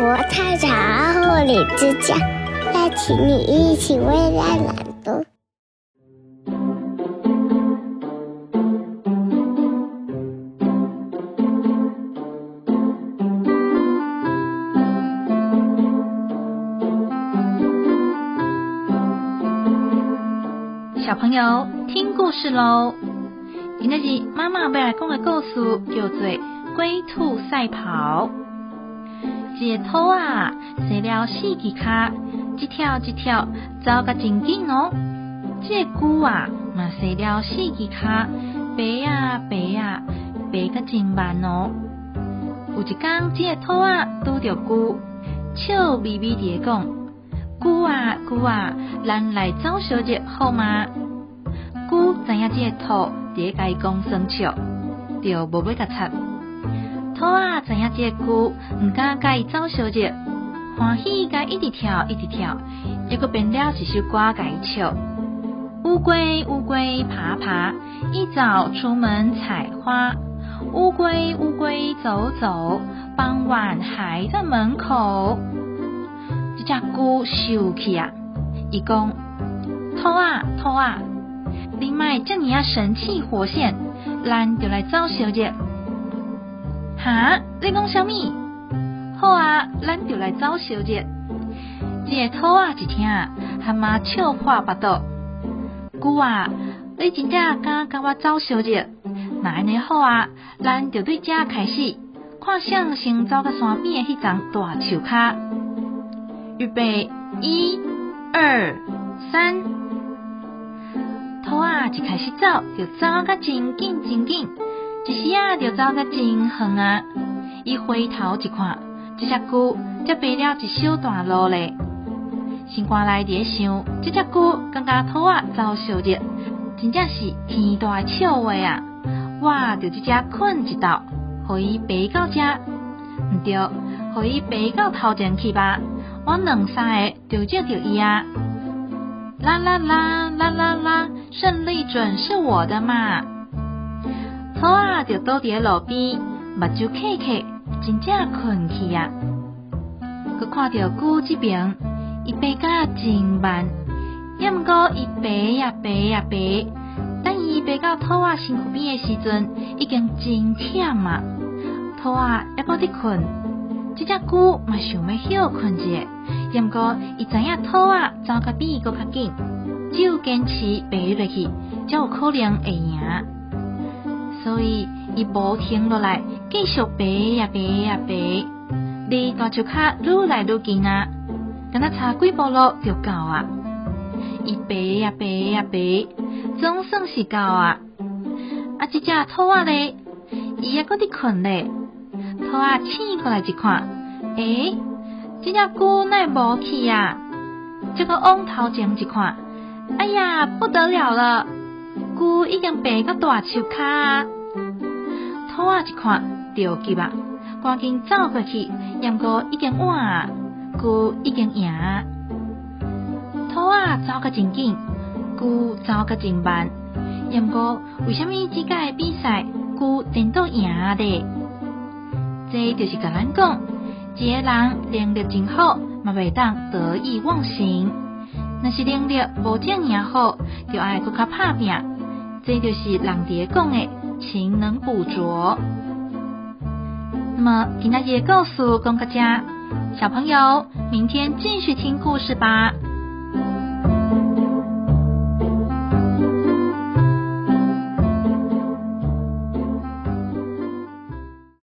国太长护理之家，邀请你一起为爱朗读。小朋友，听故事喽！今天是妈妈要来讲的故事，叫做《龟兔赛跑》。一个兔啊，生了四只脚，一跳一跳走个真紧哦。这个龟啊，嘛生了四只脚，飞呀飞呀，飞个真慢哦。有一天，这个兔啊，拄着龟，笑眯眯地讲。龟啊龟啊，咱来走小节好吗？龟知影这个兔在甲伊讲生笑，就无要甲插。兔啊知影这个龟毋敢甲伊走小姐，欢喜甲一直跳一直跳，结果变了一首歌甲伊唱。乌龟乌龟爬爬，一早出门采花。乌龟乌龟走走，傍晚还在门口。这只龟生气啊！伊讲：兔啊兔啊，你莫这么啊神气活现，咱就来走小姐。哈？你讲什么？好啊，咱就来走小节。这个兔啊一听，还嘛笑花巴肚。龟啊，你真正敢跟我走小节？那安尼好啊，咱就对这开始，看谁先走到山边的迄张大树卡。预备，一、二、三，兔啊一开始走，就走个真紧真紧，一时啊就走个真远啊。一回头一看，这只龟才爬了一小段路嘞。心肝内在想，这只龟感觉兔啊走小日，真正是天大的笑话啊！我就直接困一道，互伊爬到遮，毋对，互伊爬到头前去吧。我两三个就接着伊啊，啦啦啦啦啦啦，胜利准是我的嘛！兔啊，就倒伫路边，目睭开开，真正困去啊。阁看到龟这边，伊爬甲真慢，也毋过伊爬呀爬呀爬，等伊爬到兔啊身躯边的时阵，已经真忝啊。兔啊，还阁伫困。这只龟嘛想要休困一下，也毋过伊知影兔啊走甲比伊阁较紧，只有坚持爬落去，才有可能会赢。所以伊无停落来，继续爬呀爬呀爬，离大树骹愈来愈近啊！敢若差几步路就到啊！伊爬呀爬呀爬，总算是到啊！啊，这只兔仔咧，伊还阁伫困咧。兔仔，醒过来一看，诶、欸，这只龟奈无去呀？这个往头前一看，哎呀，不得了了，龟已经爬到大树卡。兔啊，一看着急啊，赶紧走过去，不过已经晚啊，龟已经赢。兔啊，走个真紧，龟走个真慢，不过为什么即个比赛龟真都赢的？这就是甲咱讲，一个人能力真好，嘛袂当得意忘形。若是能力无这样好，就爱搁较拍拼。这就是人蝶讲的“勤能补拙”。那么今天的故事讲到这，小朋友明天继续听故事吧。